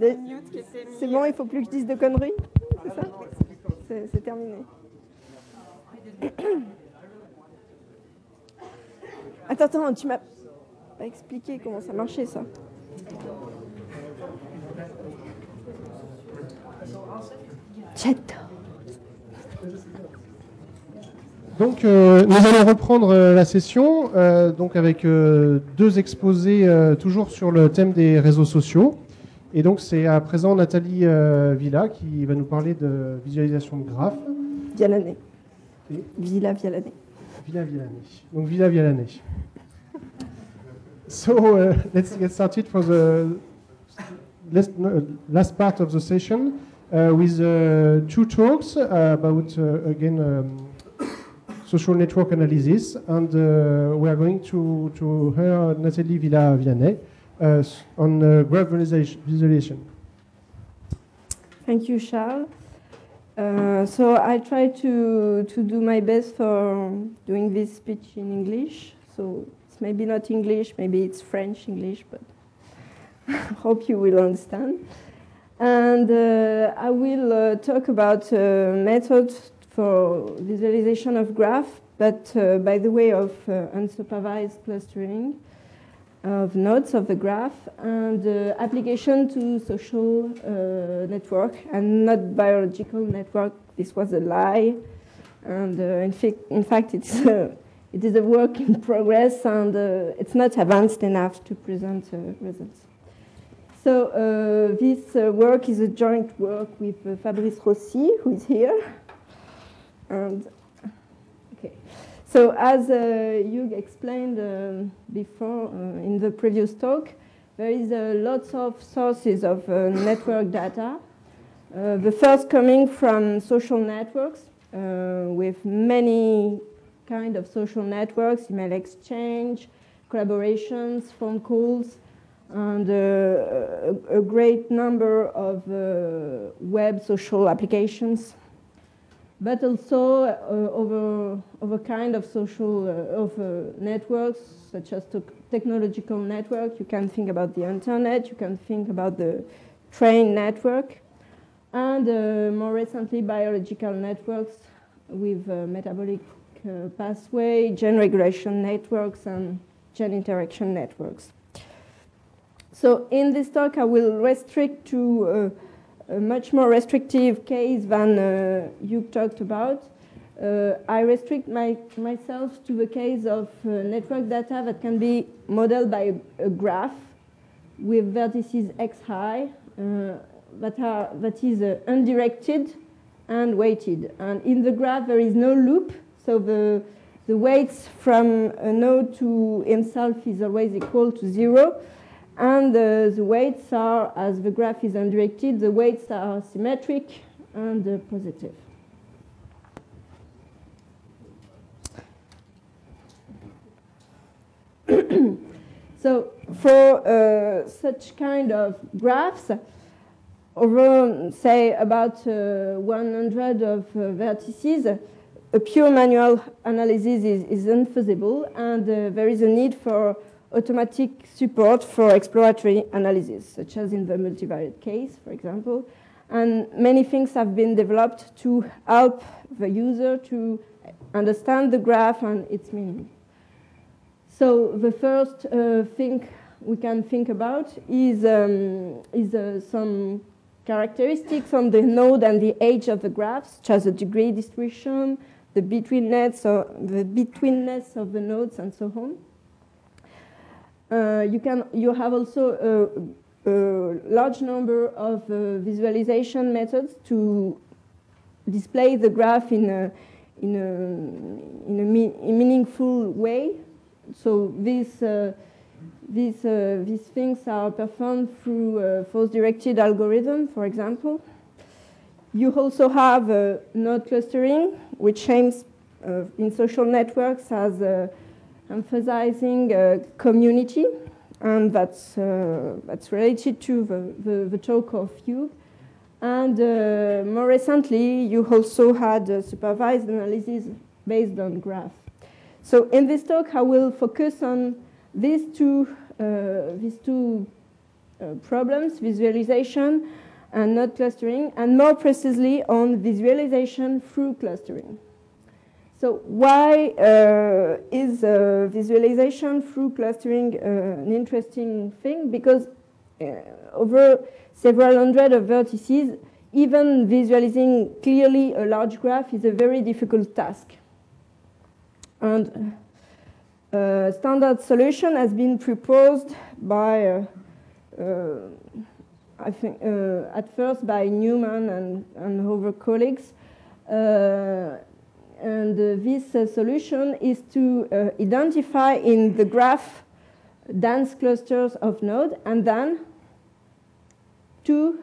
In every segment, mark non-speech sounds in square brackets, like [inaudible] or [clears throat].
C'est bon, il faut plus que je dise de conneries C'est ça C'est terminé. [coughs] Attends, attends, tu m'as pas expliqué comment ça marchait ça. Donc, euh, nous allons reprendre euh, la session euh, donc avec deux exposés toujours sur le thème des réseaux sociaux. Et donc, c'est à présent Nathalie Villa qui va nous parler de visualisation de graphes. Villa. Villa Vialané. Donc, Villa. So, uh, let's get started for the last, last part of the session. Uh, with uh, two talks uh, about, again, um, social network analysis. And we are going to, to hear Nathalie Villa-Vialaneix on graph visualization. Thank you, Charles. Uh, so I try to, to do my best for doing this speech in English. So it's maybe not English, maybe it's French English, but [laughs] hope you will understand. And uh, I will uh, talk about uh, methods for visualization of graph, but uh, by the way of uh, unsupervised clustering of nodes of the graph and uh, application to social network and not biological network. This was a lie. And in, fact, in fact, it's it is a work in progress and uh, it's not advanced enough to present uh, results. So uh, this uh, work is a joint work with uh, Fabrice Rossi, who is here. And okay, so as uh, Hugh explained um, before uh, in the previous talk, there is uh, lots of sources of network data. the first coming from social networks with many kind of social networks, email exchange, collaborations, phone calls, and uh, a, a, great number of uh, web social applications, but also uh, over, over kind of social of networks such as technological network. You can think about the internet, you can think about the train network, and uh, more recently biological networks with uh, metabolic uh, pathway, gene regulation networks, and gene interaction networks. So in this talk, I will restrict to uh, a much more restrictive case than uh, you talked about. Uh, I restrict my, myself to the case of uh, network data that can be modeled by a, a graph with vertices x high uh, that, are, that is uh, undirected and weighted. And in the graph, there is no loop, so the, the weights from a node to himself is always equal to zero. And uh, the weights are, as the graph is undirected, the weights are symmetric and uh, positive. [clears throat] so for uh, such kind of graphs, over, say, about uh, 100 of uh, vertices, a pure manual analysis is, is unfeasible, and uh, there is a need for automatic support for exploratory analysis, such as in the multivariate case, for example. And many things have been developed to help the user to understand the graph and its meaning. So the first uh, thing we can think about is, um, is uh, some characteristics on the node and the age of the graph, such as the degree distribution, the betweenness, the betweenness of the nodes, and so on. Uh, you can you have also a, a large number of uh, visualization methods to display the graph in a in a in a, me meaningful way. So these uh, these uh, these things are performed through uh, force-directed algorithm, for example. You also have uh, node clustering, which aims in social networks as emphasizing uh, community, and that's, uh, that's related to the, the, the talk of you. And uh, more recently, you also had a supervised analysis based on graph. So in this talk, I will focus on these two, uh, these two uh, problems, visualization and not clustering, and more precisely on visualization through clustering. So why uh, is uh, visualization through clustering uh, an interesting thing? Because uh, over several hundred of vertices, even visualizing clearly a large graph is a very difficult task. And a standard solution has been proposed by, uh, uh, I think, uh, at first by Newman and, and other colleagues. Uh, and uh, this uh, solution is to identify in the graph dense clusters of nodes and then to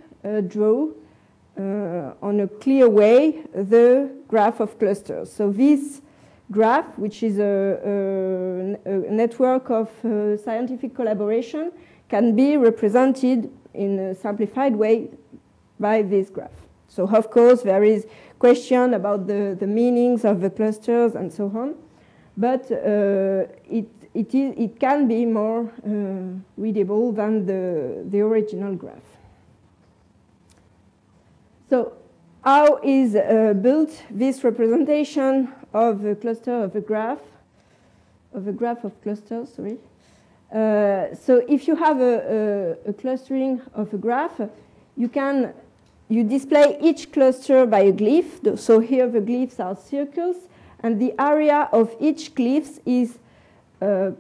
draw on a clear way the graph of clusters. So this graph, which is a, a, a network of uh, scientific collaboration, can be represented in a simplified way by this graph. So of course there is question about the, the meanings of the clusters and so on, but uh, it, it, is, it can be more uh, readable than the, the original graph. So how is uh, built this representation of a cluster of a graph, of a graph of clusters, sorry. Uh, so if you have a, a, a, clustering of a graph, you can you display each cluster by a glyph. So here the glyphs are circles, and the area of each glyph is uh,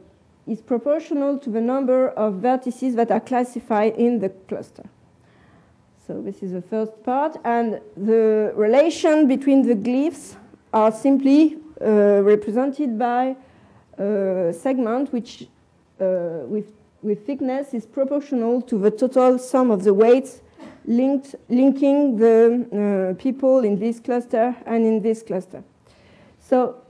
is proportional to the number of vertices that are classified in the cluster. So this is the first part, and the relation between the glyphs are simply uh, represented by a segment which uh, with, with thickness is proportional to the total sum of the weights linked, linking the uh, people in this cluster and in this cluster. So,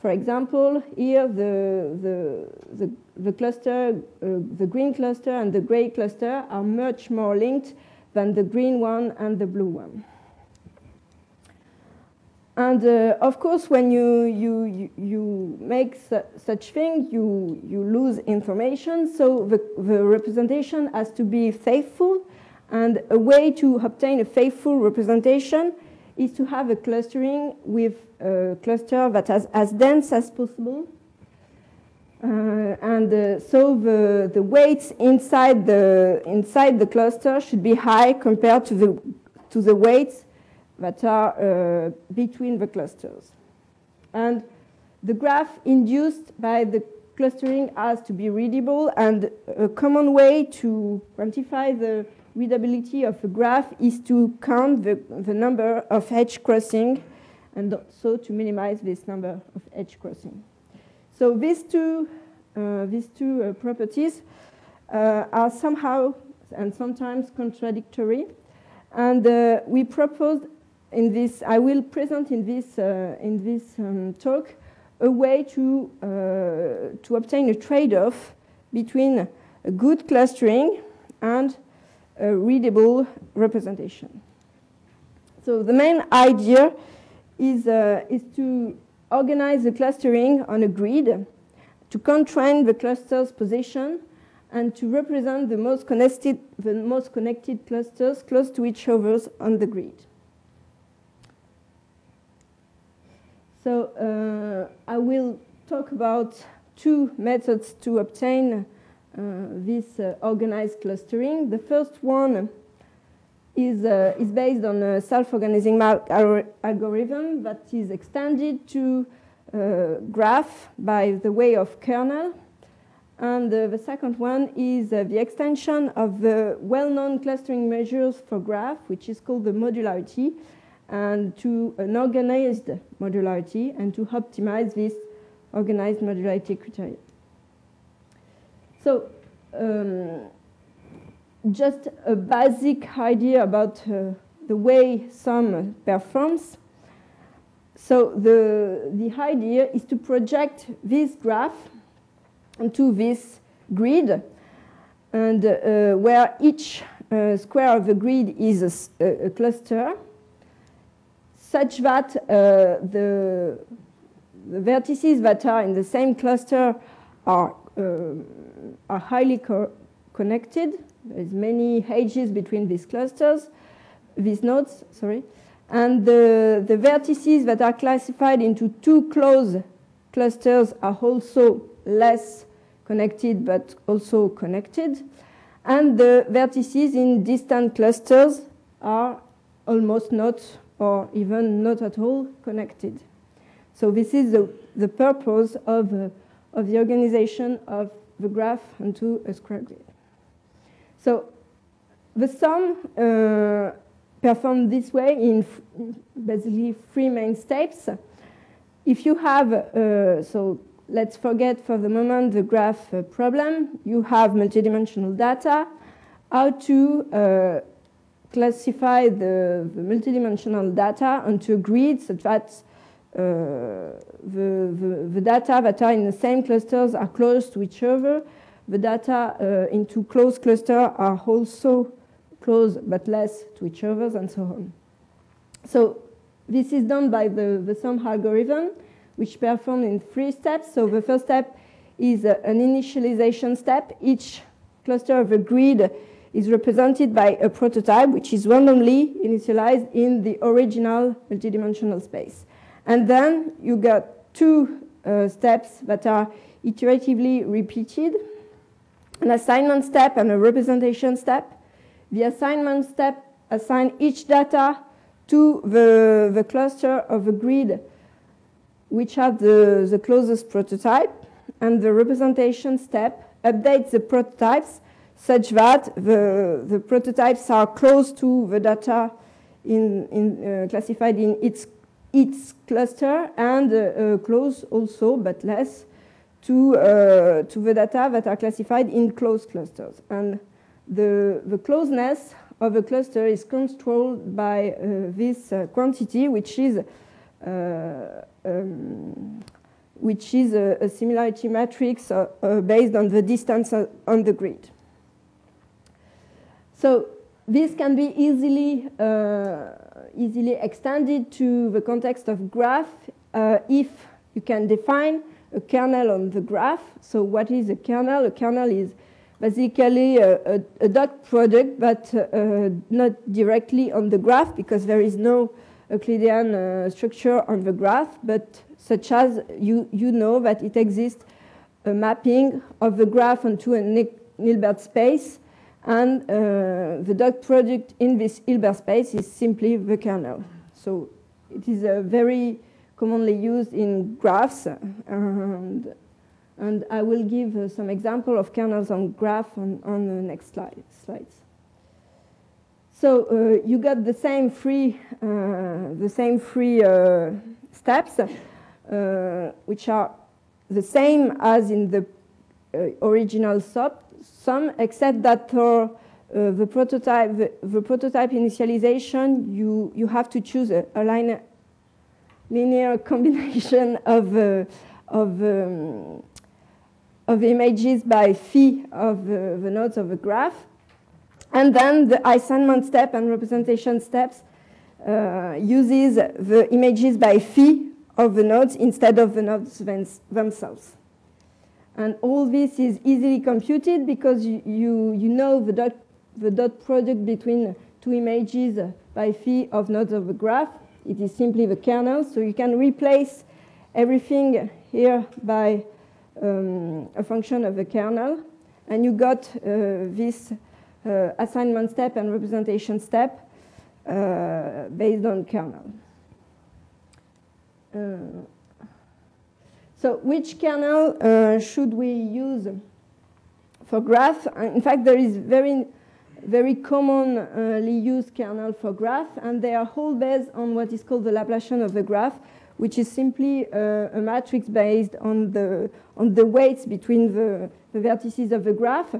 for example, here the, the, the, the cluster, uh, the green cluster and the gray cluster are much more linked than the green one and the blue one. And uh, of course, when you, you, you make su such thing, you, you lose information. So the, the representation has to be faithful. And a way to obtain a faithful representation is to have a clustering with a cluster that is as dense as possible. Uh, and uh, so the, the weights inside the, inside the cluster should be high compared to the, to the weights that are uh, between the clusters. And the graph induced by the clustering has to be readable, and a common way to quantify the readability of a graph is to count the, the number of edge crossing and so to minimize this number of edge crossing. So these two, uh, these two uh, properties uh, are somehow and sometimes contradictory. And uh, we proposed in this, I will present in this, uh, in this um, talk a way to, uh, to obtain a trade-off between a good clustering and a readable representation. So the main idea is, uh, is to organize the clustering on a grid, to constrain the cluster's position, and to represent the most connected, the most connected clusters close to each other on the grid. So uh, I will talk about two methods to obtain this uh, organized clustering. The first one is, uh, is based on a self-organizing algorithm that is extended to uh, graph by the way of kernel. And uh, the second one is the extension of the well-known clustering measures for graph, which is called the modularity, and to an organized modularity and to optimize this organized modularity criteria. So um, just a basic idea about uh, the way SOM performs. So the, the idea is to project this graph onto this grid and uh, where each uh, square of the grid is a, a cluster such that uh, the, the, vertices that are in the same cluster are, uh, are highly co connected There's many edges between these clusters, these nodes, sorry. And the, the vertices that are classified into two close clusters are also less connected but also connected. And the vertices in distant clusters are almost not or even not at all connected. So this is the, the purpose of, uh, of the organization of the graph onto a square grid. So the SOM uh, performed this way in basically three main steps. If you have, uh, so let's forget for the moment the graph uh, problem. You have multidimensional data. How to uh, classify the, the, multidimensional data onto a grid such that the, the, the, data that are in the same clusters are close to each other. The data uh, into close cluster are also close but less to each other and so on. So this is done by the, the SOM algorithm, which performed in three steps. So the first step is uh, an initialization step. Each cluster of a grid is represented by a prototype, which is randomly initialized in the original multidimensional space. And then you got two uh, steps that are iteratively repeated, an assignment step and a representation step. The assignment step assigns each data to the, the cluster of a grid which have the, the closest prototype, and the representation step updates the prototypes such that the, the prototypes are close to the data in, in, uh, classified in its, its cluster and uh, uh, close also, but less, to, uh, to the data that are classified in closed clusters. And the, the closeness of a cluster is controlled by uh, this uh, quantity, which is, uh, um, which is a, a, similarity matrix based on the distance on the grid. So this can be easily, easily extended to the context of graph if you can define a kernel on the graph. So what is a kernel? A kernel is basically a, a, a dot product, but uh, not directly on the graph because there is no Euclidean uh, structure on the graph, but such as you, you know that it exists a mapping of the graph onto a Hilbert space, and uh, the dot product in this Hilbert space is simply the kernel. So it is a very commonly used in graphs, and and I will give uh, some example of kernels on graph on, on the next slide, slides. So uh, you got the same three, uh, the same three uh, steps, uh, which are the same as in the uh, original SOM, except that for the prototype, the, the, prototype initialization, you, you have to choose a, a linear, linear [laughs] combination of, of um, of images by phi of the, the nodes of the graph. And then the assignment step and representation steps uh, uses the images by phi of the nodes instead of the nodes themselves. And all this is easily computed because you, you, you know the dot, the dot product between two images by phi of nodes of the graph. It is simply the kernel, so you can replace everything here by um, a function of the kernel, and you got uh, this uh, assignment step and representation step uh, based on kernel. So which kernel should we use for graph? In fact, there is very very commonly used kernel for graph, and they are all based on what is called the Laplacian of the graph, which is simply uh, a matrix based on the, on the weights between the, the vertices of the graph.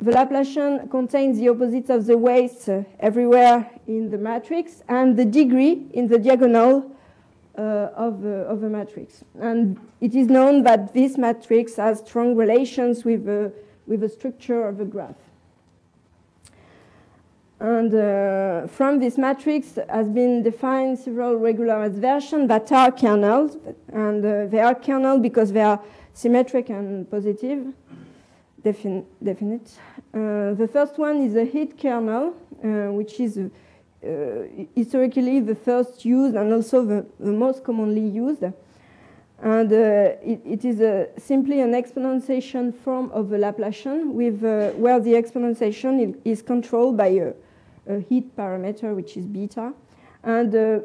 The Laplacian contains the opposites of the weights uh, everywhere in the matrix and the degree in the diagonal uh, of, the, of the matrix. And it is known that this matrix has strong relations with the, with the structure of a graph. And uh, from this matrix has been defined several regularized versions that are kernels. And uh, they are kernel because they are symmetric and positive, defin definite. Uh, the first one is a heat kernel, uh, which is uh, historically the first used and also the, the most commonly used. And uh, it, it is simply an exponentiation form of the Laplacian, with, uh, where the exponentiation is controlled by a, a, heat parameter, which is beta. And uh,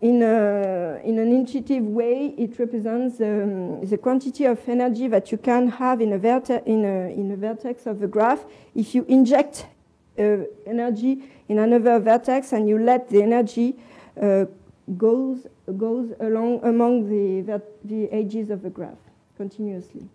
in, a, in an intuitive way, it represents um, the quantity of energy that you can have in a, in a, in a vertex of the graph if you inject uh, energy in another vertex and you let the energy uh, goes, goes along among the, the edges of the graph continuously.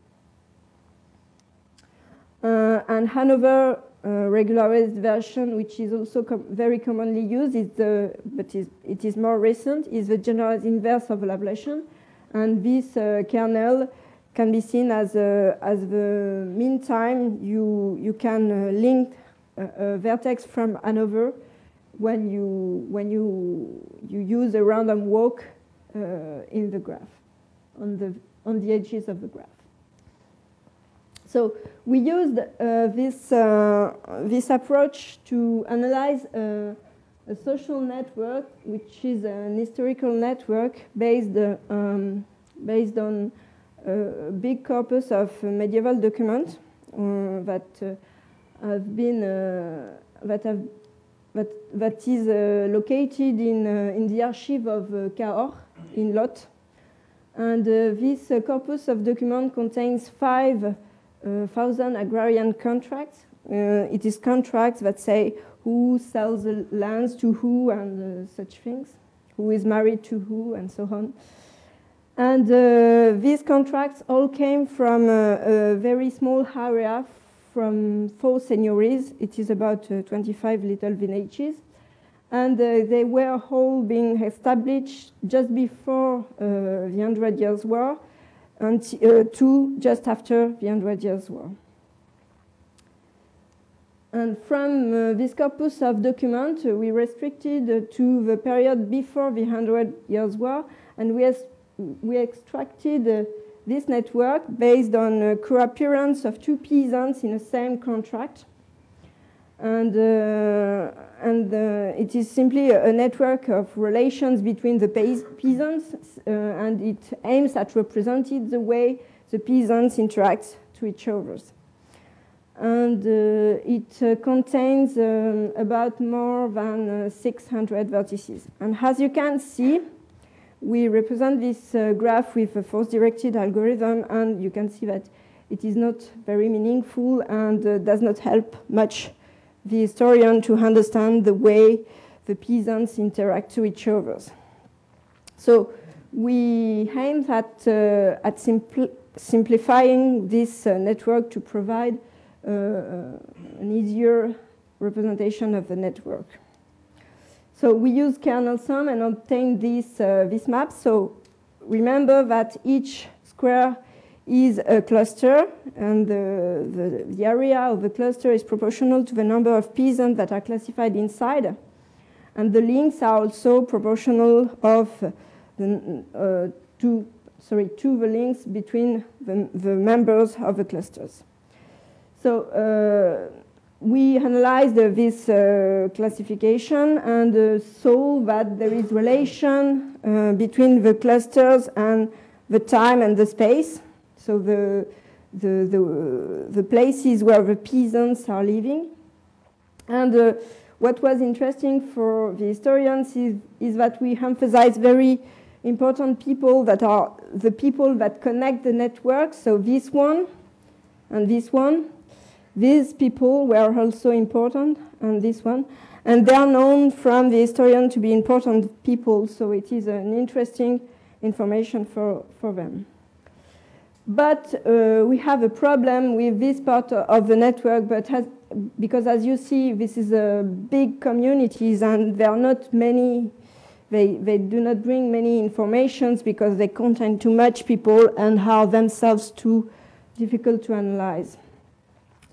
Uh, and another uh, regularized version, which is also com very commonly used, is the, but is, it is more recent, is the generalized inverse of Laplacian. And this uh, kernel can be seen as, a, as the meantime you, you can uh, link a, vertex from another when you, when you, you use a random walk uh, in the graph, on the, on the edges of the graph. So we used uh, this, uh, this approach to analyze a, social network, which is an historical network based, uh, um, based on a big corpus of medieval documents uh, that uh, have been that have that, that is uh, located in, uh, in the archive of uh, Cahors in Lot. And uh, this uh, corpus of documents contains 5,000 agrarian contracts. it is contracts that say who sells the lands to who and such things, who is married to who, and so on. And these contracts all came from a very small area from four seigneuries. It is about uh, 25 little villages. And uh, they were all being established just before uh, the Hundred Years' War and uh, two just after the Hundred Years' War. And from uh, this corpus of documents, uh, we restricted to the period before the Hundred Years' War, and we, we extracted this network based on a co-appearance of two peasants in the same contract. And, uh, and uh, it is simply a network of relations between the peasants, uh, and it aims at representing the way the peasants interact to each other. And uh, it uh, contains um, about more than uh, 600 vertices. And as you can see, we represent this uh, graph with a force-directed algorithm, and you can see that it is not very meaningful and uh, does not help much the historian to understand the way the peasants interact to each other. So we aim at, uh, at simpl simplifying this uh, network to provide uh, uh, an easier representation of the network. So we use kernel SOM and obtain this, uh, this map. So remember that each square is a cluster, and the, the, the, area of the cluster is proportional to the number of peasants that are classified inside. And the links are also proportional of the, uh, to, sorry, to the links between the, the members of the clusters. So uh, we analyzed uh, this uh, classification and uh, saw that there is relation uh, between the clusters and the time and the space. So the, the, the, the places where the peasants are living. And uh, what was interesting for the historians is, is that we emphasize very important people that are the people that connect the network. So this one and this one these people were also important, and this one, and they are known from the historian to be important people, so it is an interesting information for, for them. But uh, we have a problem with this part of the network, but has, because as you see, this is a big communities and there are not many, they, they do not bring many informations because they contain too much people and are themselves too difficult to analyze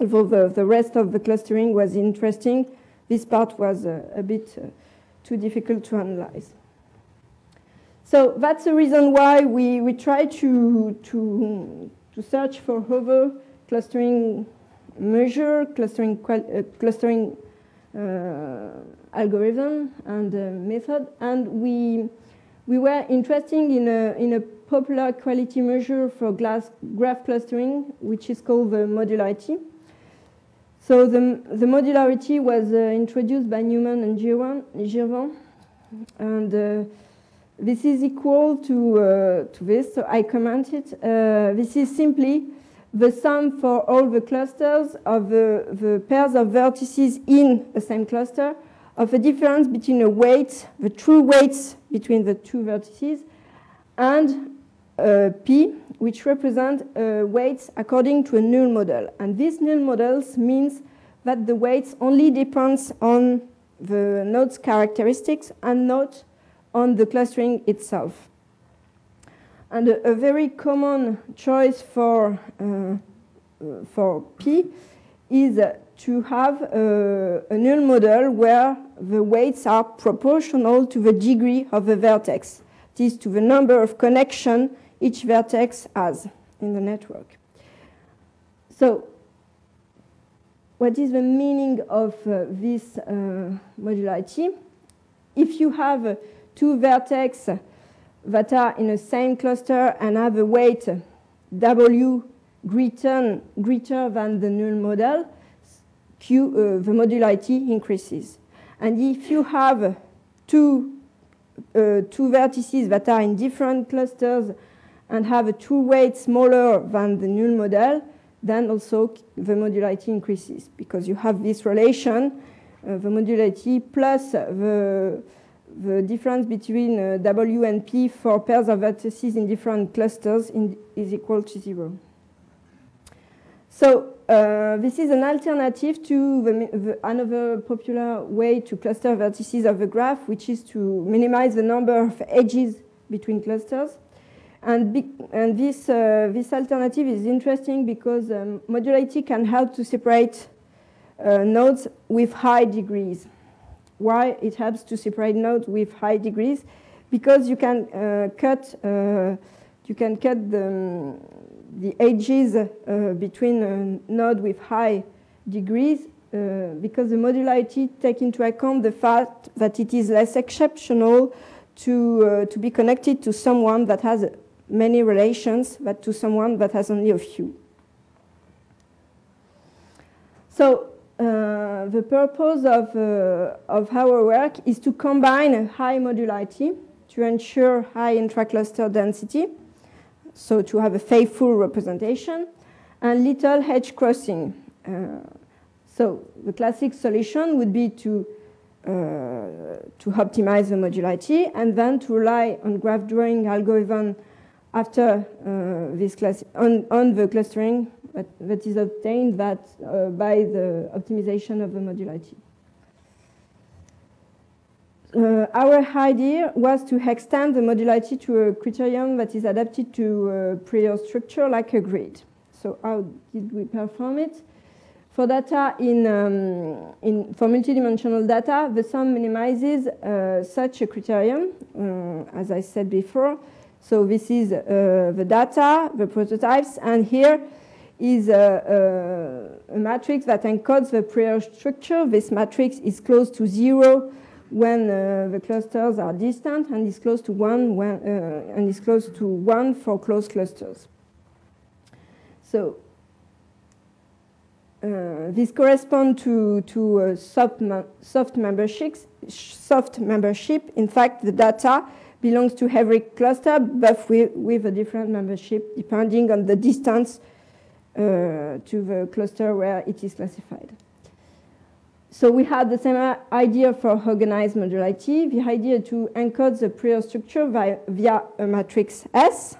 although the, the rest of the clustering was interesting, this part was uh, a bit uh, too difficult to analyze. So that's the reason why we, we try to, to, to search for other clustering measure, clustering, uh, clustering uh, algorithm and uh, method, and we we were interested in a in a popular quality measure for glass, graph clustering, which is called the modularity. So the, the modularity was uh, introduced by Newman and Girvan, and uh, this is equal to, uh, to this, so I comment it. Uh, this is simply the sum for all the clusters of the, the pairs of vertices in the same cluster of the difference between the weights, the true weights between the two vertices, and uh, P, which represent uh, weights according to a null model. And these null models means that the weights only depends on the node's characteristics and not on the clustering itself. And a, a very common choice for, uh, for P is to have a, a, null model where the weights are proportional to the degree of the vertex. This to the number of connection each vertex has in the network. So what is the meaning of uh, this uh, modularity? If you have uh, two vertices that are in the same cluster and have a weight W greater, greater than the null model, Q, uh, the modularity increases. And if you have two, uh, two vertices that are in different clusters and have a two weight smaller than the null model, then also the modularity increases because you have this relation, uh, the modularity plus the, the difference between uh, W and P for pairs of vertices in different clusters in, is equal to zero. So uh, this is an alternative to the, the, another popular way to cluster vertices of a graph, which is to minimize the number of edges between clusters. And, be, and this, uh, this alternative is interesting because um, modularity can help to separate uh, nodes with high degrees. Why it helps to separate nodes with high degrees? Because you can uh, cut, uh, you can cut the, um, the edges uh, between a node with high degrees uh, because the modularity take into account the fact that it is less exceptional to, to be connected to someone that has many relations, but to someone that has only a few. So uh, the purpose of, uh, of our work is to combine high modularity to ensure high intracluster density, so to have a faithful representation, and little edge crossing. Uh, so the classic solution would be to, uh, to optimize the modularity and then to rely on graph drawing algorithm after uh, this class on, on the clustering that, that is obtained that uh, by the optimization of the modularity. Uh, our idea was to extend the modularity to a criterion that is adapted to a prior structure like a grid. So how did we perform it? For data in, um, in for multidimensional data, the SOM minimizes uh, such a criterion, uh, as I said before, so this is uh, the data, the prototypes, and here is a, a, a, matrix that encodes the prior structure. This matrix is close to zero when uh, the clusters are distant, and is close to one when, uh, and is close to one for close clusters. So uh, this corresponds to, to soft, soft memberships. Soft membership. In fact, the data belongs to every cluster, but with, with a different membership depending on the distance uh, to the cluster where it is classified. So we had the same idea for organized modularity, the idea to encode the prior structure via, via a matrix S.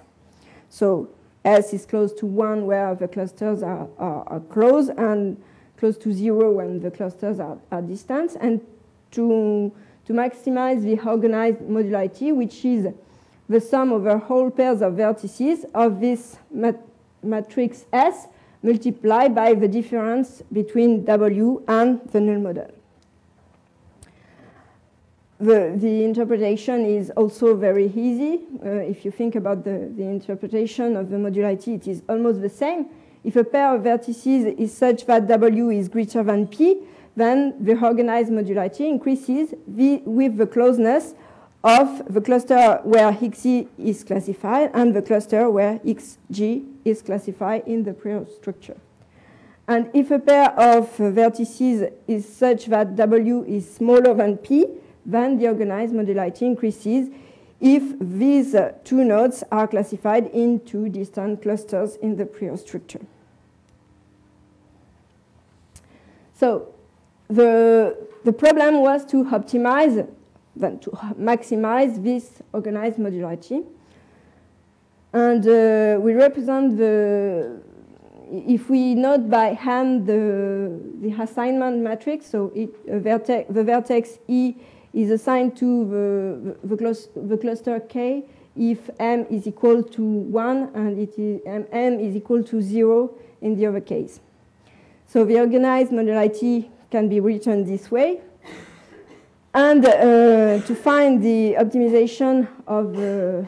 So S is close to 1 where the clusters are, are, are close and close to 0 when the clusters are, are distant. And to to maximize the organized modularity, which is the sum over whole pairs of vertices of this mat matrix S multiplied by the difference between W and the null model. The, the interpretation is also very easy. Uh, if you think about the, the interpretation of the modularity, it is almost the same. if a pair of vertices is such that W is greater than P, then the organized modularity increases with the closeness of the cluster where XG is classified and the cluster where XG is classified in the prior structure. And if a pair of vertices is such that W is smaller than P, then the organized modularity increases if these two nodes are classified in two distant clusters in the prior structure. So the, the problem was to optimize, then to maximize this organized modularity. And uh, we represent the, if we note by hand the, the assignment matrix, so it, vertex, the vertex E is assigned to the, the, the, cluster K if M is equal to 1 and it is, M is equal to 0 in the other case. So the organized modularity can be written this way. And uh, to find the optimization of uh,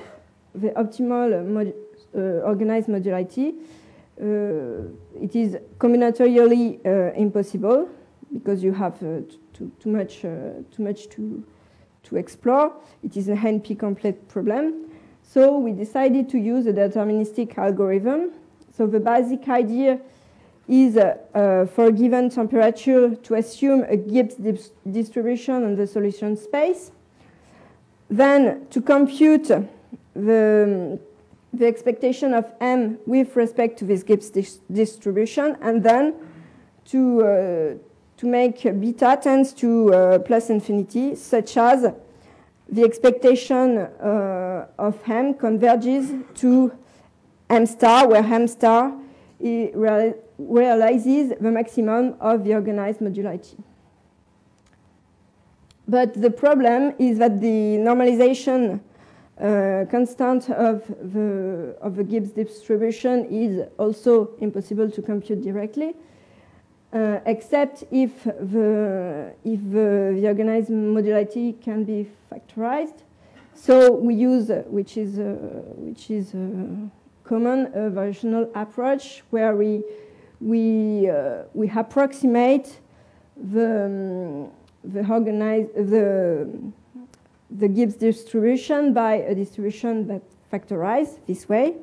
the optimal mod uh, organized modularity, uh, it is combinatorially uh, impossible because you have too, too, much, too much to, to explore. It is a NP complete problem. So we decided to use a deterministic algorithm. So the basic idea is uh, for a given temperature to assume a Gibbs distribution on the solution space. Then to compute the, the expectation of M with respect to this Gibbs dis distribution, and then to, uh, to make beta tends to uh, plus infinity, such as the expectation uh, of M converges to M star, where M star realizes the maximum of the organized modularity. But the problem is that the normalization uh, constant of the, of the Gibbs distribution is also impossible to compute directly, uh, except if the, if the, the, organized modularity can be factorized. So we use, which is, uh, which is uh, common, a variational approach where we we, uh, we approximate the, um, the, organized, the, the Gibbs distribution by a distribution that factorizes this way.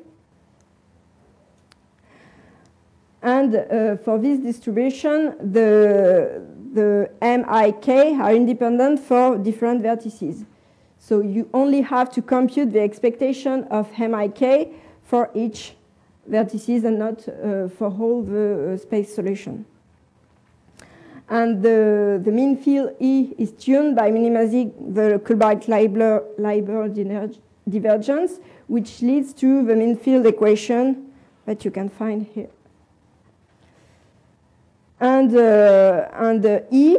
And uh, for this distribution, the, the MIK are independent for different vertices. So you only have to compute the expectation of MIK for each vertices and not uh, for all the uh, space solution. And the, the mean field E is tuned by minimizing the Kullback-Leibler divergence, which leads to the mean field equation that you can find here. And, uh, and E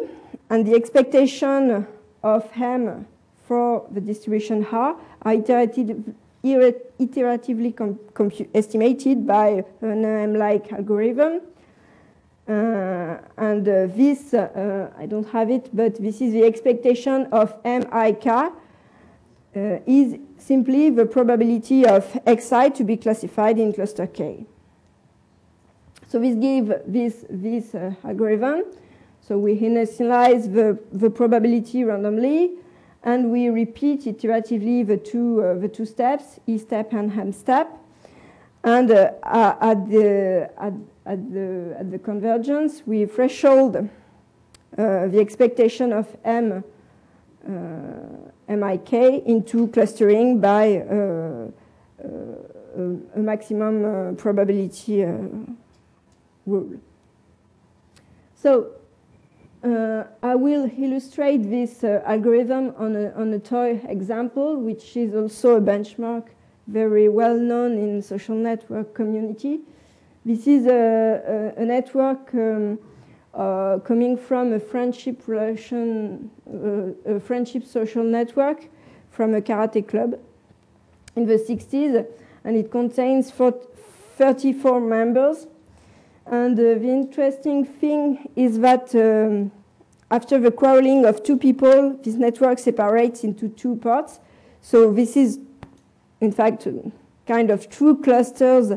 and the expectation of M for the distribution R are iterated iteratively estimated by an EM-like algorithm. Uh, and uh, this, uh, I don't have it, but this is the expectation of MIK uh, is simply the probability of xi to be classified in cluster K. So this gives this, this uh, algorithm. So we initialize the, the probability randomly and we repeat iteratively the two, uh, the two steps, E step and M step. And uh, at, the, at, at, the, at the convergence, we threshold uh, the expectation of M, uh, MIK into clustering by uh, uh, a maximum probability rule. So uh, I will illustrate this uh, algorithm on a, on a toy example, which is also a benchmark very well known in social network community. This is a, a, a network um, uh, coming from a friendship relation, uh, a friendship social network from a karate club in the 60s, and it contains 34 members and uh, the interesting thing is that um, after the quarreling of two people, this network separates into two parts. So this is, in fact, kind of two clusters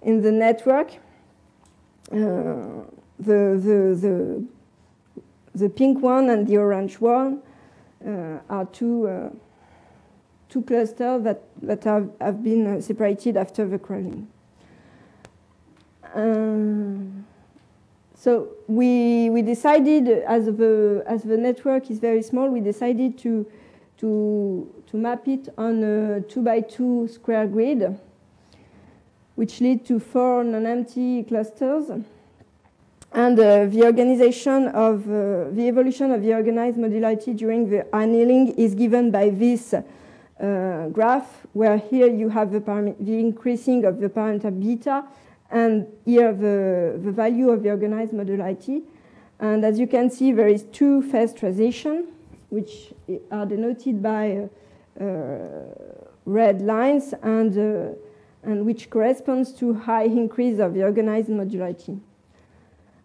in the network. the, the, the, the pink one and the orange one uh, are two, uh, two clusters that, that have, have been uh, separated after the crawling. Um, so we, we decided, as the, as the network is very small, we decided to, to, to map it on a two by two square grid, which lead to four non-empty clusters. And uh, the organization of uh, the evolution of the organized modularity during the annealing is given by this uh, graph, where here you have the, the, increasing of the parameter beta, and here the, the value of the organized modularity. And as you can see, there is two phase transition, which are denoted by uh, red lines, and, uh, and which corresponds to high increase of the organized modularity.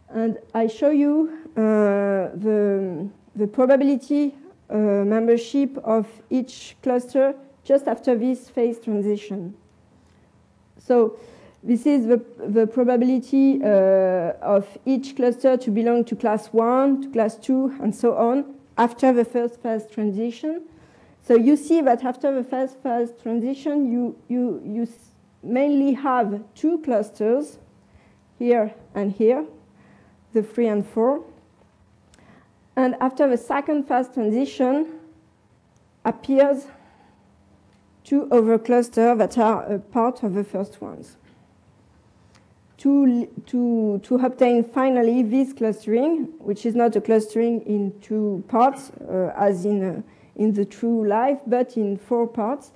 And I show you uh, the, the probability uh, membership of each cluster just after this phase transition. So this is the, the probability uh, of each cluster to belong to class 1, to class 2, and so on after the first phase transition. So you see that after the first phase transition, you, you, you mainly have two clusters, here and here, the 3 and 4. And after the second phase transition appears two other clusters that are a part of the first ones. To, to, to obtain finally this clustering, which is not a clustering in two parts uh, as in, uh, in the true life, but in four parts.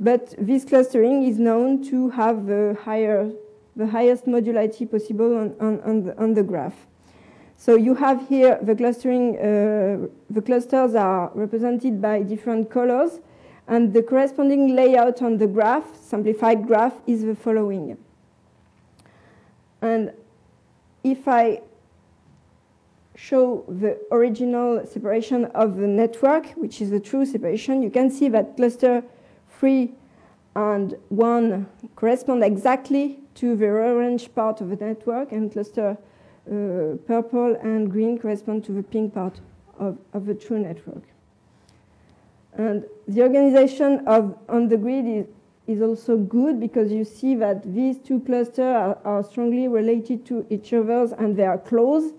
But this clustering is known to have the, higher, the highest modularity possible on, on, on, the, on the graph. So you have here the clustering, uh, the clusters are represented by different colors, and the corresponding layout on the graph, simplified graph, is the following. And if I show the original separation of the network, which is the true separation, you can see that cluster 3 and 1 correspond exactly to the orange part of the network, and cluster uh, purple and green correspond to the pink part of, of the true network. And the organization of on the grid is, is also good because you see that these two clusters are, are strongly related to each other and they are close.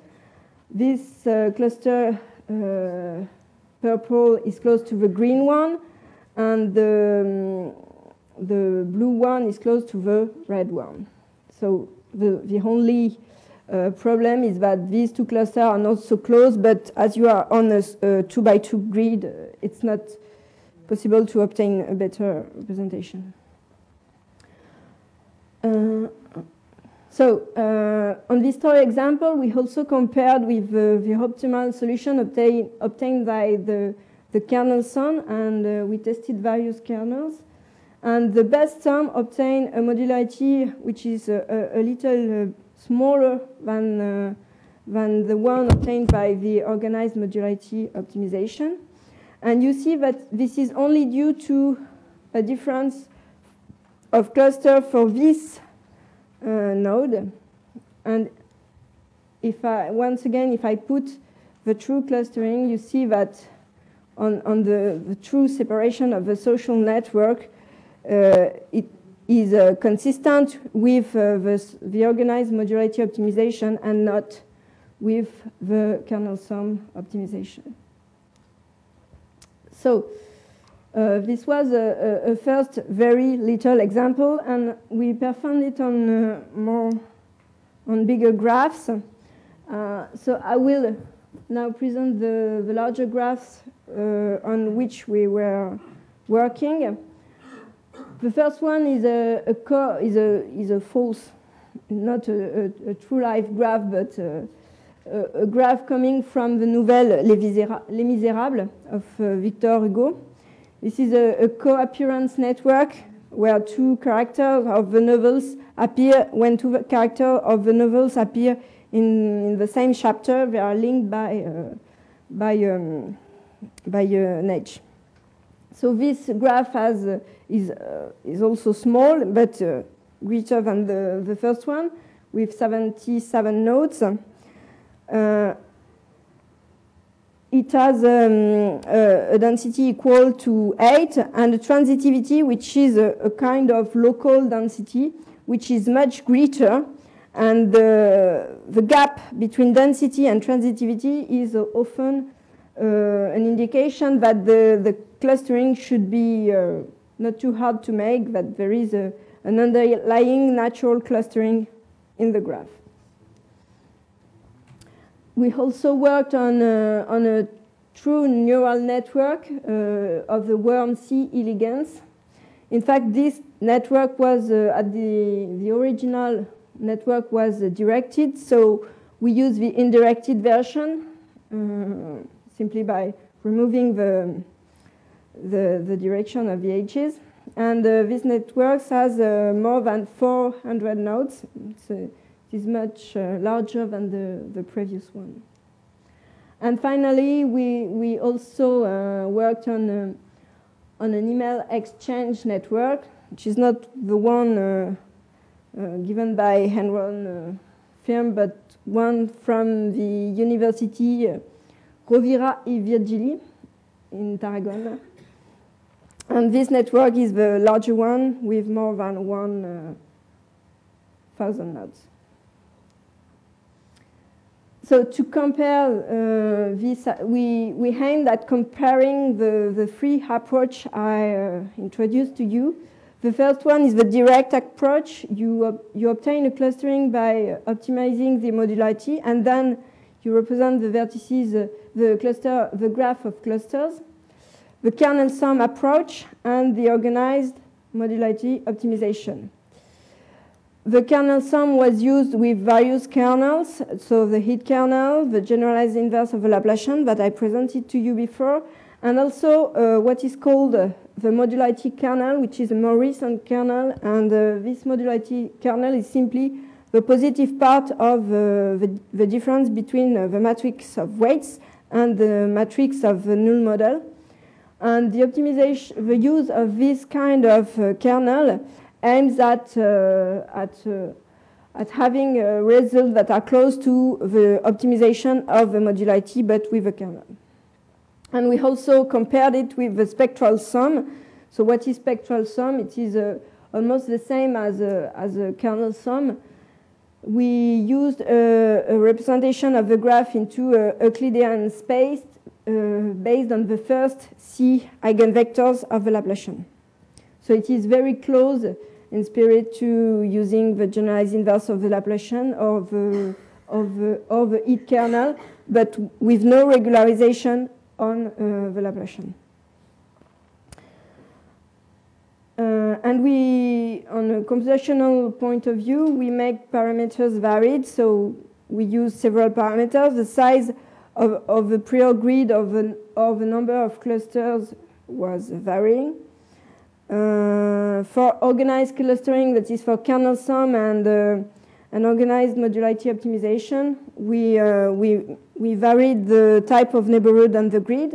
This uh, cluster uh, purple is close to the green one, and the, um, the blue one is close to the red one. So the, the only uh, problem is that these two clusters are not so close, but as you are on a, a two by two grid, uh, it's not possible to obtain a better representation. Uh, so uh, on this story example, we also compared with the, the optimal solution obtain, obtained by the, the kernel SOM, and uh, we tested various kernels. And the best SOM obtained a modularity which is a, a, a little uh, smaller than, uh, than the one obtained by the organized modularity optimization. And you see that this is only due to a difference of cluster for this uh, node. And if I, once again, if I put the true clustering, you see that on, on the, the true separation of the social network, uh, it is uh, consistent with uh, the, the, organized modularity optimization and not with the kernel SOM optimization. So uh, this was a, a, first very little example, and we performed it on uh, more on bigger graphs. Uh, so I will now present the, the larger graphs uh, on which we were working. The first one is a, a is a is a false, not a, a, a true life graph, but a, a, graph coming from the novel Les, Les Misérables of uh, Victor Hugo. This is a, co-appearance network where two characters of the novels appear when two characters of the novels appear in, in the same chapter. They are linked by uh, by um, by uh, an edge. So this graph has, uh, is, uh, is also small, but uh, greater than the, the first one. with 77 nodes. Uh, it has um, a, a, density equal to 8 and a transitivity, which is a, a, kind of local density, which is much greater. And the, the gap between density and transitivity is often uh, an indication that the, the clustering should be uh, not too hard to make, that there is a, an underlying natural clustering in the graph. We also worked on, uh, on a true neural network uh, of the worm C. elegans. In fact, this network was uh, at the, the original network was uh, directed, so we use the indirected version uh, simply by removing the, the, the, direction of the edges. And uh, this network has more than 400 nodes. It's, it is much larger than the, the previous one. And finally, we, we also uh, worked on, uh, on an email exchange network, which is not the one uh, uh given by Enron uh, firm, but one from the University uh, Rovira i Virgili in Tarragona. And this network is the larger one with more than 1,000 nodes. So to compare uh, this, uh, we, we aimed at comparing the, the three approach I uh, introduced to you. The first one is the direct approach. You, you obtain a clustering by optimizing the modularity, and then you represent the vertices, uh, the cluster, the graph of clusters. The kernel SOM approach and the organized modularity optimization. The kernel SOM was used with various kernels, so the heat kernel, the generalized inverse of the Laplacian that I presented to you before, and also uh, what is called uh, the modularity kernel, which is a more recent kernel, and uh, this modularity kernel is simply the positive part of uh, the, the, difference between uh, the matrix of weights and the matrix of the null model. And the optimization, the use of this kind of uh, kernel aims at, uh, at, uh, at having results that are close to the optimization of the modularity, but with a kernel. And we also compared it with the spectral SOM. So what is spectral SOM? It is uh, almost the same as a, as a kernel SOM. We used a, a representation of the graph into a Euclidean space uh, based on the first C eigenvectors of the Laplacian. So it is very close in spirit to using the generalized inverse of the Laplacian the, of the, of the heat kernel, but with no regularization on uh, the Laplacian. Uh, and we, on a computational point of view, we make parameters varied. So we use several parameters. The size of, of the prior grid of, an, of the number of clusters was varying. Uh, for organized clustering, that is for kernel SOM and uh, an organized modularity optimization, we, uh, we, we varied the type of neighborhood on the grid,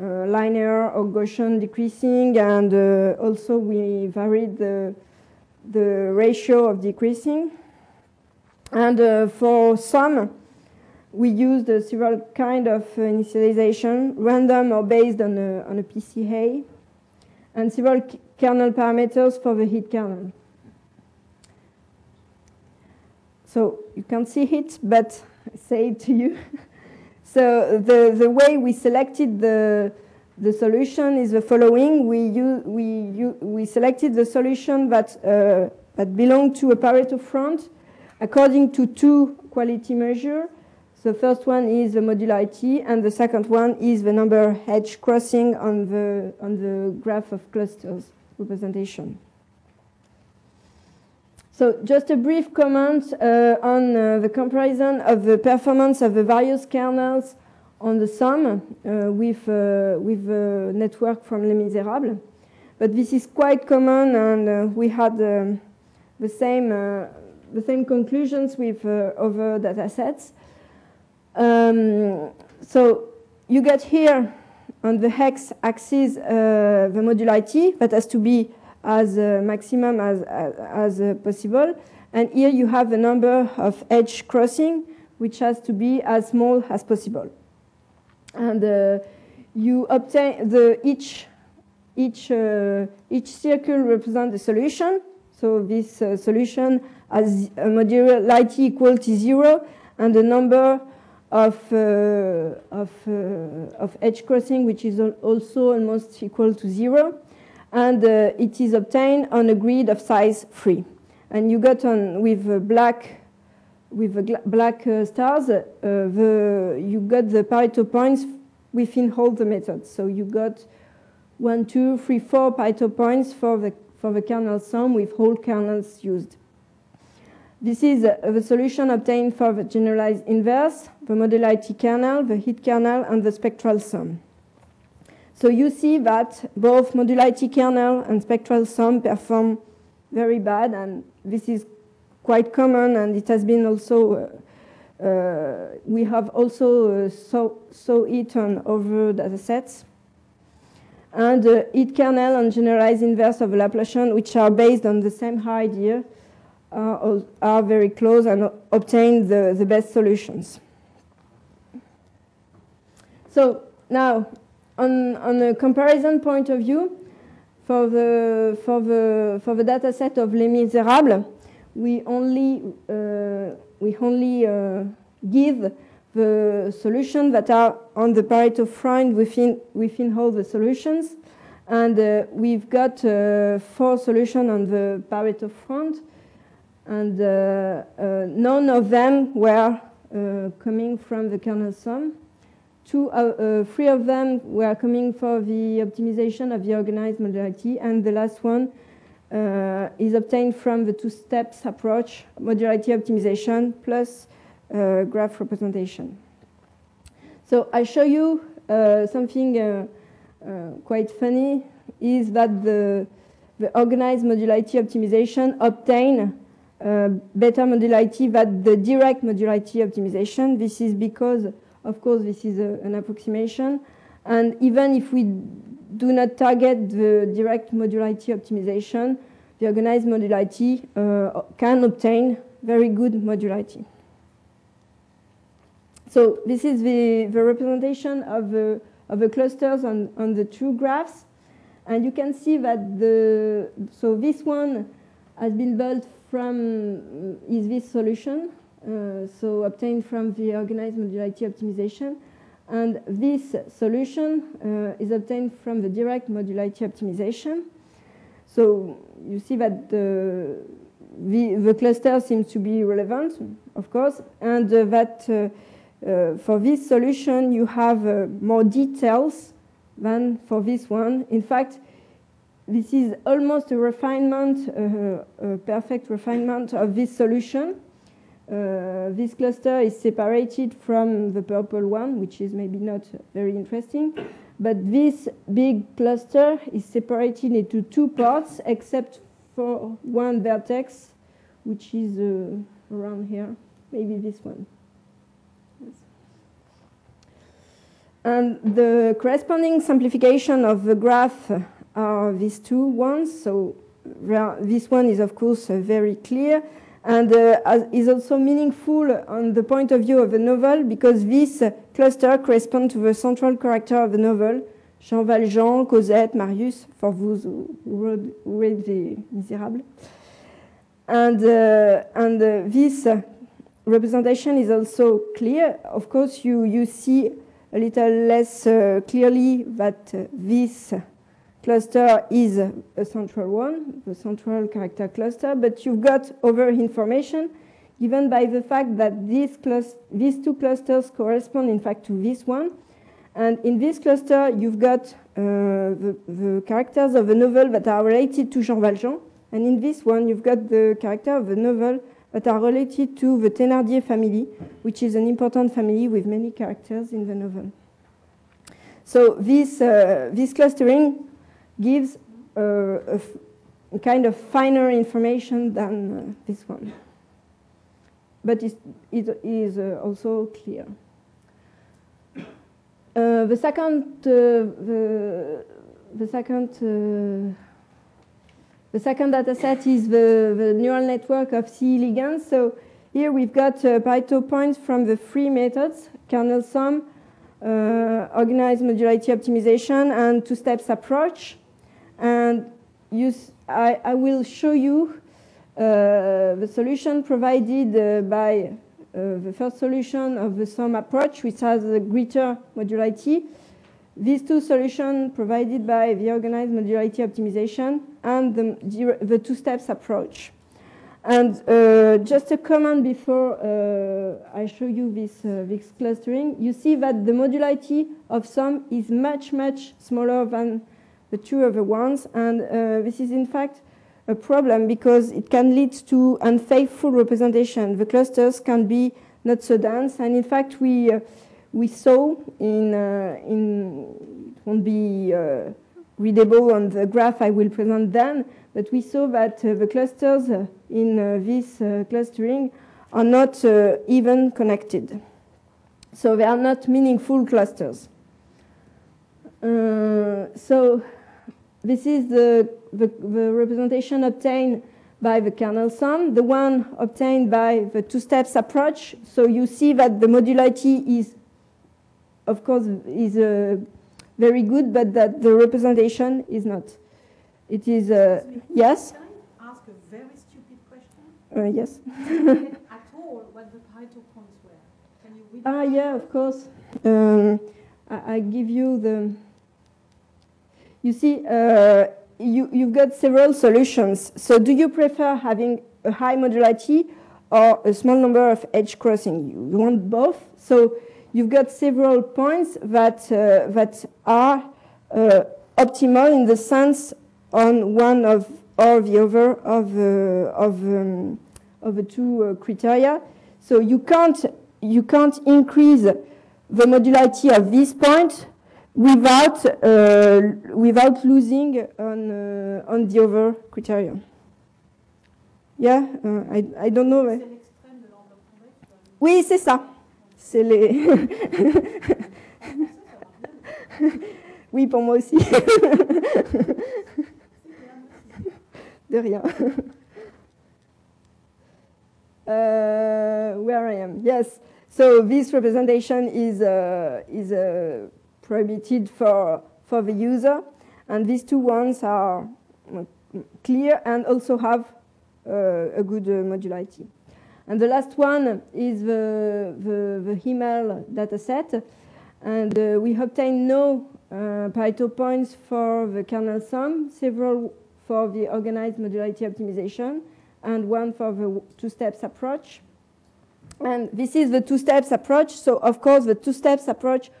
uh, linear or Gaussian decreasing, and uh, also we varied the, the ratio of decreasing. And uh, for SOM, we used several kind of initialization, random or based on a, on a PCA and several kernel parameters for the heat kernel. So you can't see it, but I say it to you. [laughs] so the, the way we selected the, the solution is the following. We, use, we, we selected the solution that, uh, that belonged to a Pareto front according to two quality measures the first one is the modularity, and the second one is the number edge crossing on the, on the graph of clusters representation. So just a brief comment uh, on uh, the comparison of the performance of the various kernels on the SOM uh, with, uh, with the network from Les Miserables. But this is quite common, and uh, we had um, the, same, uh, the same conclusions with other data sets. Um, so you get here on the hex axis uh, the modularity that has to be as uh, maximum as, as, as uh, possible. And here you have the number of edge crossing, which has to be as small as possible. And uh, you obtain the each each uh, each circle represents a solution. So this uh, solution has a modularity equal to zero, and the number of uh, of uh, of edge crossing, which is also almost equal to zero, and uh, it is obtained on a grid of size three. And you got on with black with black stars, the, you got the Pareto points within all the methods. So you got one, two, three, four Pareto points for the, for the kernel SOM with all kernels used. This is the solution obtained for the generalized inverse, the modularity kernel, the heat kernel, and the spectral SOM. So you see that both modularity kernel and spectral SOM perform very bad, and this is quite common, and it has been also, uh, uh, we have also uh, saw, saw it on other data sets. And uh, heat kernel and generalized inverse of Laplacian, which are based on the same idea, uh, are very close and obtain the, the best solutions. So now, on, on a comparison point of view, for the, for the, for the data set of Les Miserables, we only, uh, we only uh, give the solutions that are on the Pareto front within, within all the solutions. And uh, we've got uh, four solutions on the Pareto front, and uh, uh, none of them were coming from the kernel SOM. Two, three of them were coming for the optimization of the organized modularity, and the last one uh, is obtained from the two steps approach, modularity optimization plus uh, graph representation. So I show you uh, something uh, uh, quite funny is that the, the organized modularity optimization obtain uh, better modularity than the direct modularity optimization. This is because, of course, this is a, an approximation. And even if we do not target the direct modularity optimization, the organized modularity uh, can obtain very good modularity. So this is the, the representation of the, of the clusters on, on the two graphs. And you can see that the, so this one has been built from, is this solution, uh, so obtained from the organized modularity optimization. And this solution uh, is obtained from the direct modularity optimization. So you see that the, the, the, cluster seems to be relevant, of course, and uh, that uh, uh, for this solution you have uh, more details than for this one. In fact, this is almost a refinement, uh, a perfect refinement of this solution. Uh, this cluster is separated from the purple one, which is maybe not very interesting. But this big cluster is separated into two parts, except for one vertex, which is uh, around here, maybe this one. And the corresponding simplification of the graph are these two ones. So this one is, of course, uh, very clear and uh, is also meaningful on the point of view of the novel because this cluster corresponds to the central character of the novel, Jean Valjean, Cosette, Marius, for those who read, The Misérables. And, uh, and uh, this representation is also clear. Of course, you, you see a little less uh, clearly that uh, this cluster is a central one, the central character cluster, but you've got other information given by the fact that these, these two clusters correspond, in fact, to this one. And in this cluster, you've got uh, the, the, characters of the novel that are related to Jean Valjean. And in this one, you've got the character of the novel that are related to the Thénardier family, which is an important family with many characters in the novel. So this, uh, this clustering gives a, a, kind of finer information than uh, this one. But it is uh, also clear. Uh, the second, uh, the, the second, uh, The second data set is the, the neural network of C. elegans. So here we've got uh, Pareto points from the three methods, kernel SOM, uh, organized modularity optimization, and two steps approach. And I, I, will show you uh, the solution provided uh, by uh, the first solution of the SOM approach, which has a greater modularity. These two solutions provided by the organized modularity optimization and the, the two steps approach. And uh, just a comment before uh, I show you this, uh, this clustering, you see that the modularity of SOM is much, much smaller than the two other ones. And uh, this is in fact a problem because it can lead to unfaithful representation. The clusters can be not so dense. And in fact, we, uh, we saw in, uh, in, it won't be readable on the graph I will present then, but we saw that uh, the clusters uh, in uh, this clustering are not even connected. So they are not meaningful clusters. so this is the, the, the, representation obtained by the kernel SOM, the one obtained by the two steps approach. So you see that the modularity is, of course, is uh, very good, but that the representation is not. It is, uh, yes? Can I ask a very stupid question? Uh, yes. at all what the title points were? Can you read Ah, yeah, of course. Um, I, I, give you the. You see, uh, you, you've got several solutions. So, do you prefer having a high modularity or a small number of edge crossing? You, you want both. So, you've got several points that, uh, that are uh, optimal in the sense on one of or the other of, uh, of, um, of the two uh, criteria. So you can't, you can't increase the modularity of this point without, uh, without losing on, uh, on the other criteria. Yeah, uh, I, I don't know. Oui, c'est ça. C'est les. [laughs] oui, pour moi aussi. [laughs] De rien. [laughs] uh, where I am, yes. So this representation is, uh, is uh, prohibited for, for the user. And these two ones are clear and also have uh, a good uh, modularity. And the last one is the, the, the dataset. And uh, we obtain no uh, Pareto points for the kernel SOM. Several for the organized modularity optimization and one for the two steps approach. And this is the two steps approach. So, of course, the two steps approach uh,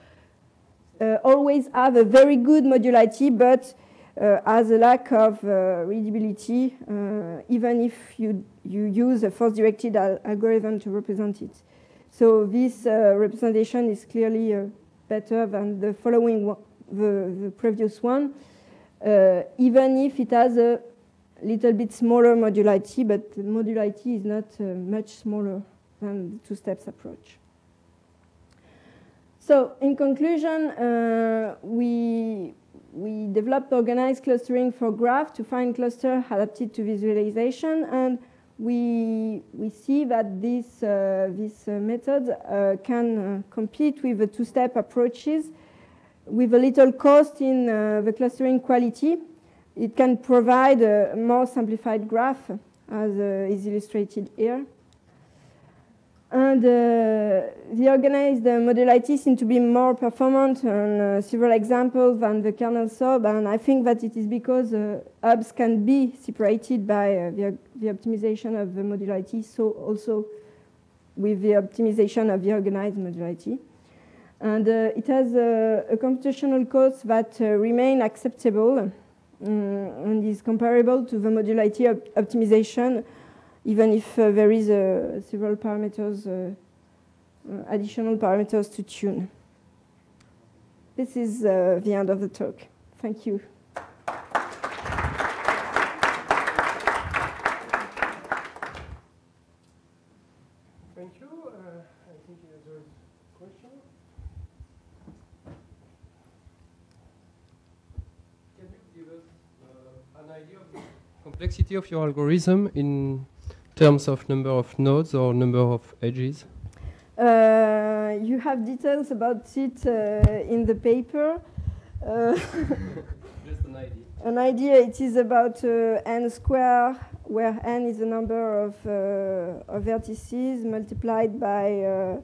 always have a very good modularity, but uh, has a lack of uh, readability, uh, even if you, you use a force directed al algorithm to represent it. So, this uh, representation is clearly uh, better than the following one, the, the previous one uh, even if it has a little bit smaller modularity, but modularity is not uh, much smaller than the two steps approach. So in conclusion, uh, we, we developed organized clustering for graph to find cluster adapted to visualization, and we, we see that this, uh, this uh, method uh, can uh, compete with the two-step approaches with a little cost in the clustering quality, it can provide a more simplified graph, as uh, is illustrated here. And uh, the organized uh, modularity seems to be more performant on uh, several examples than the kernel SOM, and I think that it is because uh, hubs can be separated by the, the optimization of the modularity, so also with the optimization of the organized modularity. And uh, it has a, a, computational cost that uh, remain acceptable um, and is comparable to the modularity op optimization, even if uh, there is uh, several parameters, uh, uh, additional parameters to tune. This is the end of the talk. Thank you. Thank you. I think there's a question. Can you give us an idea of the complexity of your algorithm in terms of number of nodes or number of edges? Uh, you have details about it uh, in the paper. Uh, [laughs] Just an idea. an idea it is about uh, n square, where n is the number of, uh, of vertices multiplied by, uh,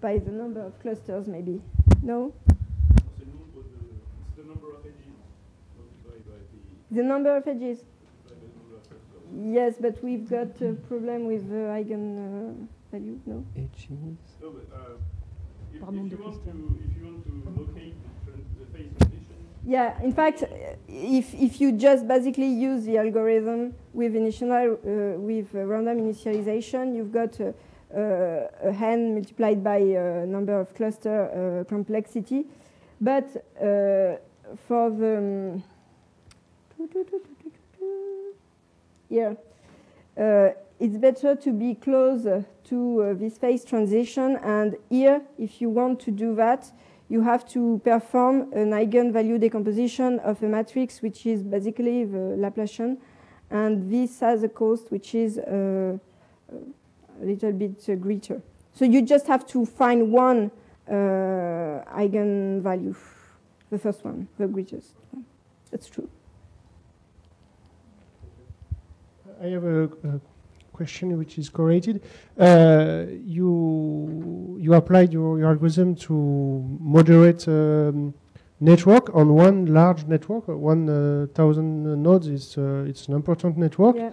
by the number of clusters, maybe. No? The number of edges. Yes, but we've got a problem with the eigen uh, value, no? Edges. No, but uh, if, Pardon if, you want to, if you want to locate the, the phase transition, Yeah, in fact, uh, if, if you just basically use the algorithm with initial uh, with uh, random initialization, you've got uh, uh, a n multiplied by uh, number of cluster uh, complexity. But uh, for the um, here, uh, it's better to be close to uh, this phase transition. And here, if you want to do that, you have to perform an eigenvalue decomposition of a matrix, which is basically the Laplacian. And this has a cost which is uh, a little bit uh, greater. So you just have to find one uh, eigenvalue, the first one, the greatest. one. That's true. I have a, a question which is correlated. Uh, you you applied your, your algorithm to moderate um, network on one large network, uh, one uh, thousand nodes. Is uh, it's an important network. Yeah.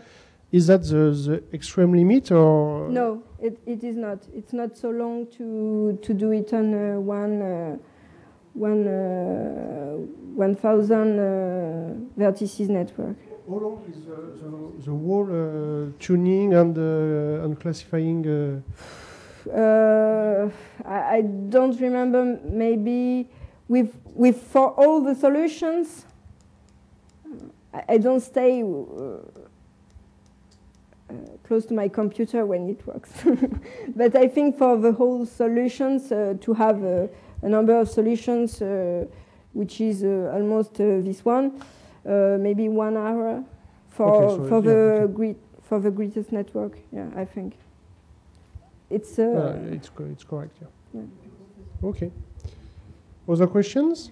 Is that the, the extreme limit or No, it, it is not. It's not so long to, to do it on uh, one, uh, one, uh, 1,000 uh, vertices network. How long is the, the, the whole uh, tuning and uh, and classifying? Uh, Uh, I, I don't remember, maybe with, with for all the solutions, I, I don't stay uh, uh, close to my computer when it works. [laughs] but I think for the whole solutions, uh, to have uh, a number of solutions, uh, which is uh, almost uh, this one, uh, maybe one hour for, Okay, so for, yeah, the okay. grid, for the greatest network, yeah, I think. It's, uh, uh, it's co- it's correct. Yeah. Yeah. Okay. Other questions?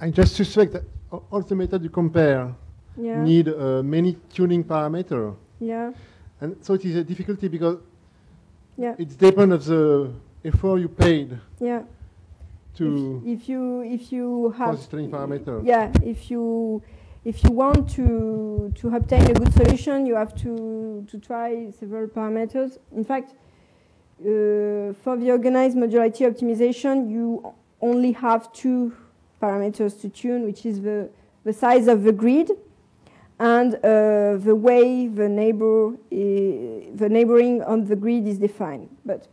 I just suspect that a- all the methods you compare yeah, need uh, many tuning parameters. yeah, And so it is a difficulty because yeah, it depends of the effort you paid yeah. to if, if you if you have tuning parameter. yeah if you if you want to to obtain a good solution you have to to try several parameters in fact uh, for the organized modularity optimization you only have two parameters to tune which is the the size of the grid and uh, the way the neighbor the neighboring on the grid is defined. But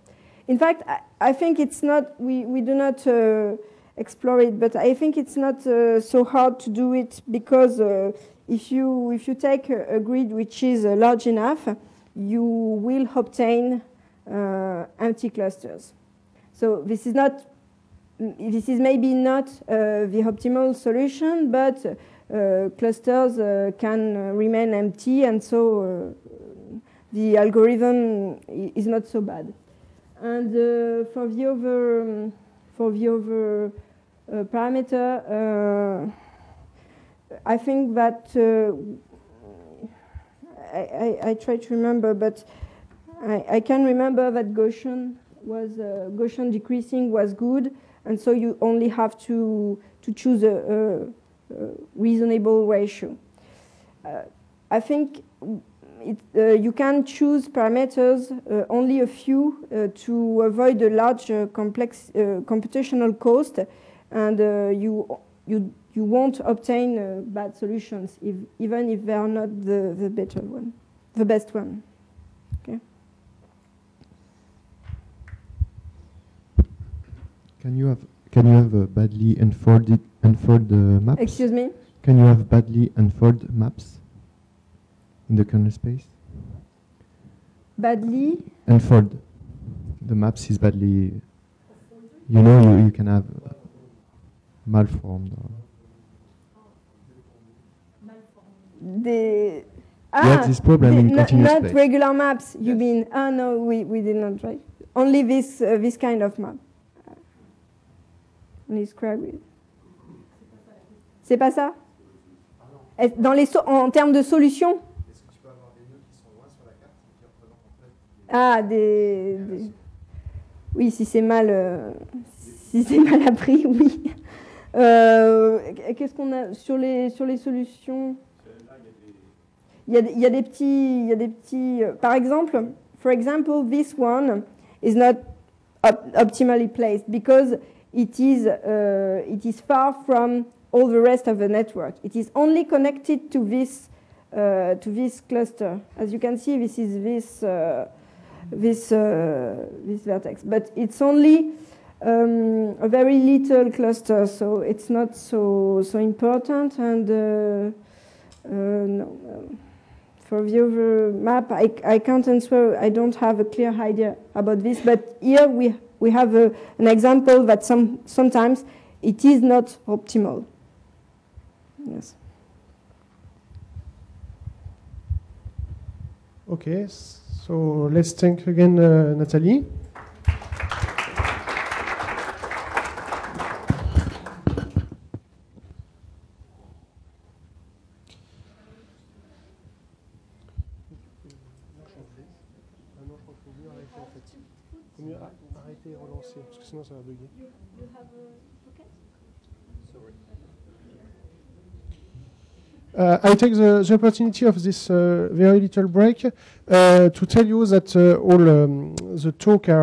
in fact i, I think it's not we, we do not uh, explore it but i think it's not uh, so hard to do it because uh, if you if you take a, a grid which is uh, large enough you will obtain uh, empty clusters. So this is not this is maybe not the optimal solution but clusters uh, can uh, remain empty and so uh, the algorithm is not so bad. And uh, for the other um, for the other uh, parameter uh, I think that uh, I, I, I try to remember but I, I can remember that Gaussian was uh, Gaussian decreasing was good and so you only have to to choose a reasonable ratio. Uh, I think it, uh, you can choose parameters, uh, only a few, uh, to avoid a large uh, complex uh, computational cost, and uh, you, you, you won't obtain uh, bad solutions, if, even if they are not the, the better one, the best one. Can you have can you have badly unfolded unfold uh, maps? Excuse me? Can you have badly unfold maps in the kernel space? Badly? Unfold. The maps is badly you know, you, you can have malformed. Had this problem in not regular maps. You mean? Ah no, we, we did not try. Only this uh, this kind of map. Square grid. C'est pas ça Dans les so- en termes de solutions? Ah, des, des- Oui, si c'est mal, euh, si c'est [laughs] mal appris, oui. Euh, Qu'est-ce qu'on a sur les sur les solutions? Il y, a, il y a des petits, il y a des petits. euh, par exemple, for example, this one is not op- optimally placed because it is uh, it is far from all the rest of the network. It is only connected to this uh, to this cluster. As you can see, this is this uh, this uh, this vertex, but it's only um, a very little cluster, so it's not so so important. And uh, uh, no, for the other map, I, I can't answer. I don't have a clear idea about this. But here we we have a, an example that some sometimes it is not optimal. Yes. Okay, so let's thank again uh, Nathalie. Relancer, parce que sinon ça va bugger. Uh, I take the, the opportunity of this uh, very little break uh, to tell you that uh, all um, the talk are